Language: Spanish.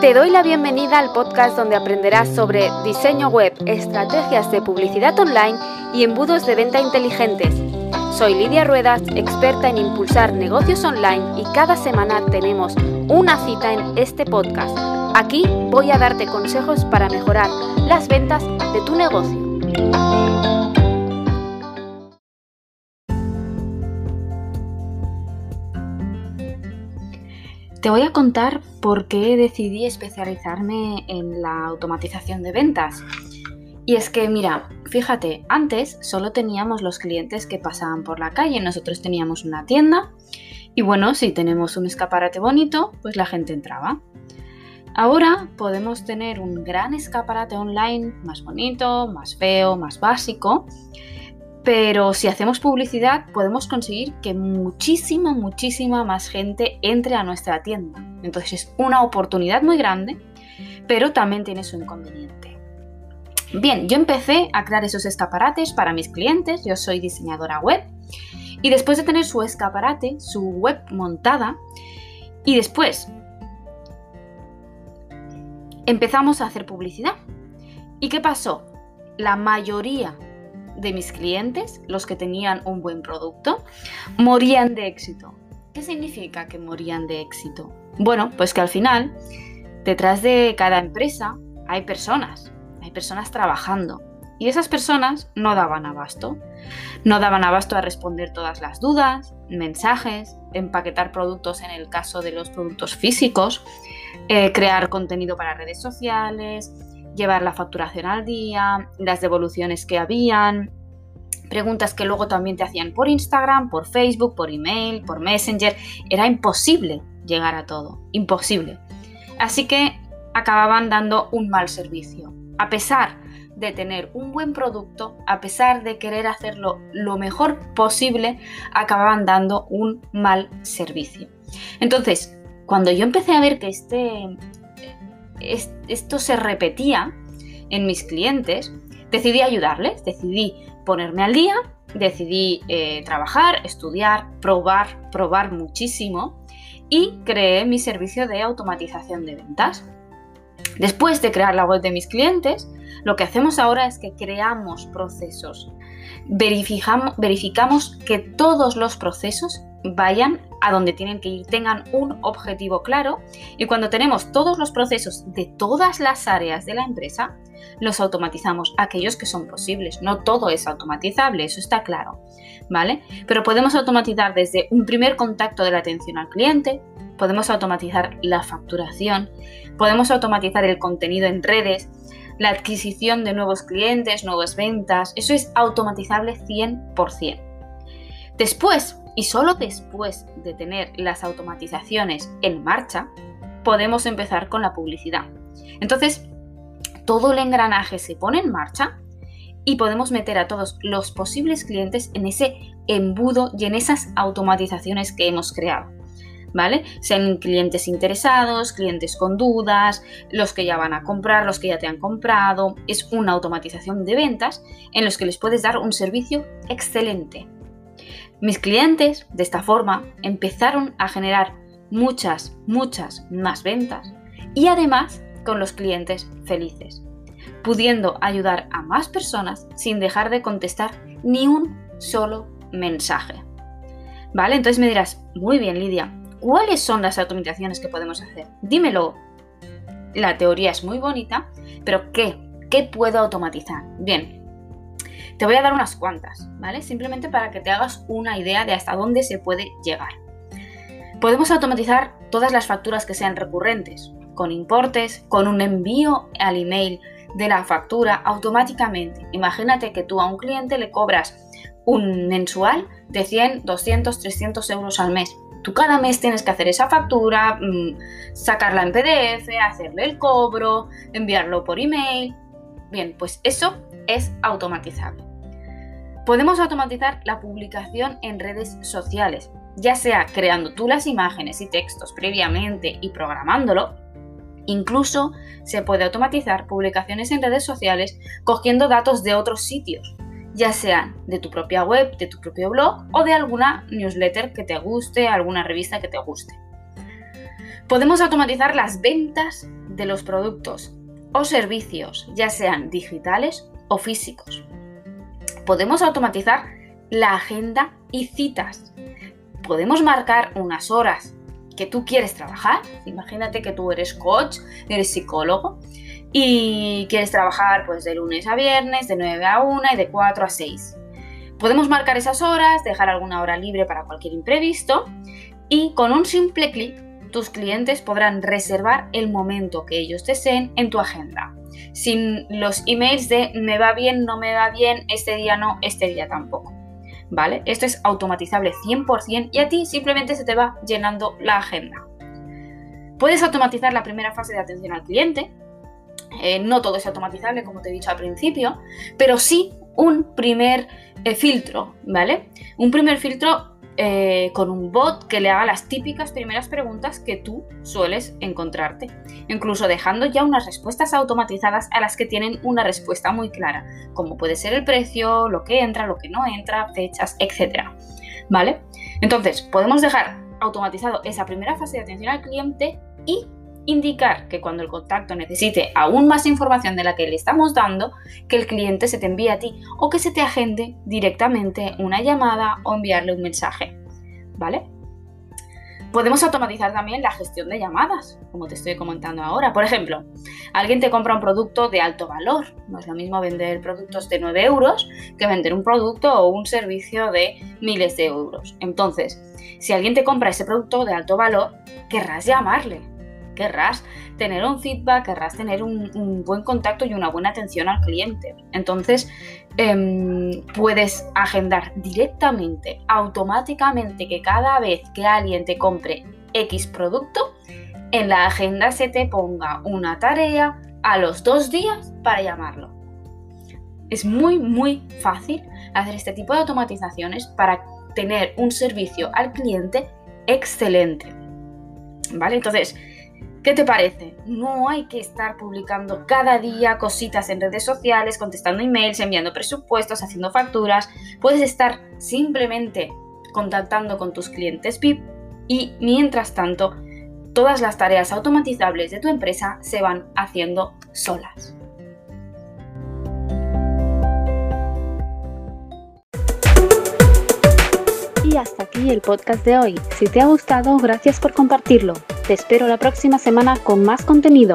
Te doy la bienvenida al podcast donde aprenderás sobre diseño web, estrategias de publicidad online y embudos de venta inteligentes. Soy Lidia Ruedas, experta en impulsar negocios online y cada semana tenemos una cita en este podcast. Aquí voy a darte consejos para mejorar las ventas de tu negocio. Te voy a contar por qué decidí especializarme en la automatización de ventas. Y es que, mira, fíjate, antes solo teníamos los clientes que pasaban por la calle, nosotros teníamos una tienda y bueno, si tenemos un escaparate bonito, pues la gente entraba. Ahora podemos tener un gran escaparate online, más bonito, más feo, más básico, pero si hacemos publicidad podemos conseguir que muchísima, muchísima más gente entre a nuestra tienda. Entonces es una oportunidad muy grande, pero también tiene su inconveniente. Bien, yo empecé a crear esos escaparates para mis clientes, yo soy diseñadora web, y después de tener su escaparate, su web montada, y después empezamos a hacer publicidad. ¿Y qué pasó? La mayoría de mis clientes, los que tenían un buen producto, morían de éxito. ¿Qué significa que morían de éxito? Bueno, pues que al final, detrás de cada empresa hay personas, hay personas trabajando. Y esas personas no daban abasto. No daban abasto a responder todas las dudas, mensajes, empaquetar productos en el caso de los productos físicos, eh, crear contenido para redes sociales, llevar la facturación al día, las devoluciones que habían, preguntas que luego también te hacían por Instagram, por Facebook, por email, por Messenger. Era imposible llegar a todo, imposible. Así que acababan dando un mal servicio. A pesar de tener un buen producto, a pesar de querer hacerlo lo mejor posible, acababan dando un mal servicio. Entonces, cuando yo empecé a ver que este, esto se repetía en mis clientes, decidí ayudarles, decidí ponerme al día, decidí eh, trabajar, estudiar, probar, probar muchísimo y creé mi servicio de automatización de ventas. Después de crear la web de mis clientes, lo que hacemos ahora es que creamos procesos. Verificamos, verificamos que todos los procesos vayan a donde tienen que ir, tengan un objetivo claro y cuando tenemos todos los procesos de todas las áreas de la empresa, los automatizamos, aquellos que son posibles. No todo es automatizable, eso está claro, ¿vale? Pero podemos automatizar desde un primer contacto de la atención al cliente, podemos automatizar la facturación, podemos automatizar el contenido en redes, la adquisición de nuevos clientes, nuevas ventas, eso es automatizable 100%. Después, y solo después de tener las automatizaciones en marcha, podemos empezar con la publicidad. Entonces, todo el engranaje se pone en marcha y podemos meter a todos los posibles clientes en ese embudo y en esas automatizaciones que hemos creado. ¿Vale? Sean clientes interesados, clientes con dudas, los que ya van a comprar, los que ya te han comprado. Es una automatización de ventas en los que les puedes dar un servicio excelente. Mis clientes, de esta forma, empezaron a generar muchas, muchas más ventas y además con los clientes felices, pudiendo ayudar a más personas sin dejar de contestar ni un solo mensaje. ¿Vale? Entonces me dirás, muy bien Lidia, ¿cuáles son las automatizaciones que podemos hacer? Dímelo. La teoría es muy bonita, pero ¿qué? ¿Qué puedo automatizar? Bien, te voy a dar unas cuantas, ¿vale? Simplemente para que te hagas una idea de hasta dónde se puede llegar. Podemos automatizar todas las facturas que sean recurrentes, con importes, con un envío al email de la factura automáticamente. Imagínate que tú a un cliente le cobras un mensual de 100, 200, 300 euros al mes. Tú cada mes tienes que hacer esa factura, mm, sacarla en PDF, hacerle el cobro, enviarlo por email. Bien, pues eso es automatizable. Podemos automatizar la publicación en redes sociales, ya sea creando tú las imágenes y textos previamente y programándolo. Incluso se puede automatizar publicaciones en redes sociales cogiendo datos de otros sitios, ya sean de tu propia web, de tu propio blog o de alguna newsletter que te guste, alguna revista que te guste. Podemos automatizar las ventas de los productos o servicios, ya sean digitales o físicos. Podemos automatizar la agenda y citas. Podemos marcar unas horas que tú quieres trabajar. Imagínate que tú eres coach, eres psicólogo y quieres trabajar pues de lunes a viernes, de 9 a 1 y de 4 a 6. Podemos marcar esas horas, dejar alguna hora libre para cualquier imprevisto y con un simple clic tus clientes podrán reservar el momento que ellos deseen en tu agenda, sin los emails de me va bien, no me va bien, este día no, este día tampoco. ¿Vale? Esto es automatizable 100% y a ti simplemente se te va llenando la agenda. Puedes automatizar la primera fase de atención al cliente. Eh, no todo es automatizable, como te he dicho al principio, pero sí un primer eh, filtro, ¿vale? Un primer filtro eh, con un bot que le haga las típicas primeras preguntas que tú sueles encontrarte, incluso dejando ya unas respuestas automatizadas a las que tienen una respuesta muy clara, como puede ser el precio, lo que entra, lo que no entra, fechas, etc. ¿Vale? Entonces, podemos dejar automatizado esa primera fase de atención al cliente y indicar que cuando el contacto necesite aún más información de la que le estamos dando, que el cliente se te envíe a ti o que se te agende directamente una llamada o enviarle un mensaje. ¿Vale? Podemos automatizar también la gestión de llamadas, como te estoy comentando ahora. Por ejemplo, alguien te compra un producto de alto valor. No es lo mismo vender productos de 9 euros que vender un producto o un servicio de miles de euros. Entonces, si alguien te compra ese producto de alto valor, querrás llamarle querrás tener un feedback, querrás tener un, buen contacto y una buena atención al cliente. Entonces, em, puedes agendar directamente, automáticamente, que cada vez que alguien te compre X producto, en la agenda se te ponga una tarea a los dos días para llamarlo. Es muy, muy fácil hacer este tipo de automatizaciones para tener un servicio al cliente excelente. ¿Vale? Entonces, ¿Qué te parece? No hay que estar publicando cada día cositas en redes sociales, contestando emails, enviando presupuestos, haciendo facturas. Puedes estar simplemente contactando con tus clientes VIP y mientras tanto todas las tareas automatizables de tu empresa se van haciendo solas. Y hasta aquí el podcast de hoy. Si te ha gustado, gracias por compartirlo. Te espero la próxima semana con más contenido.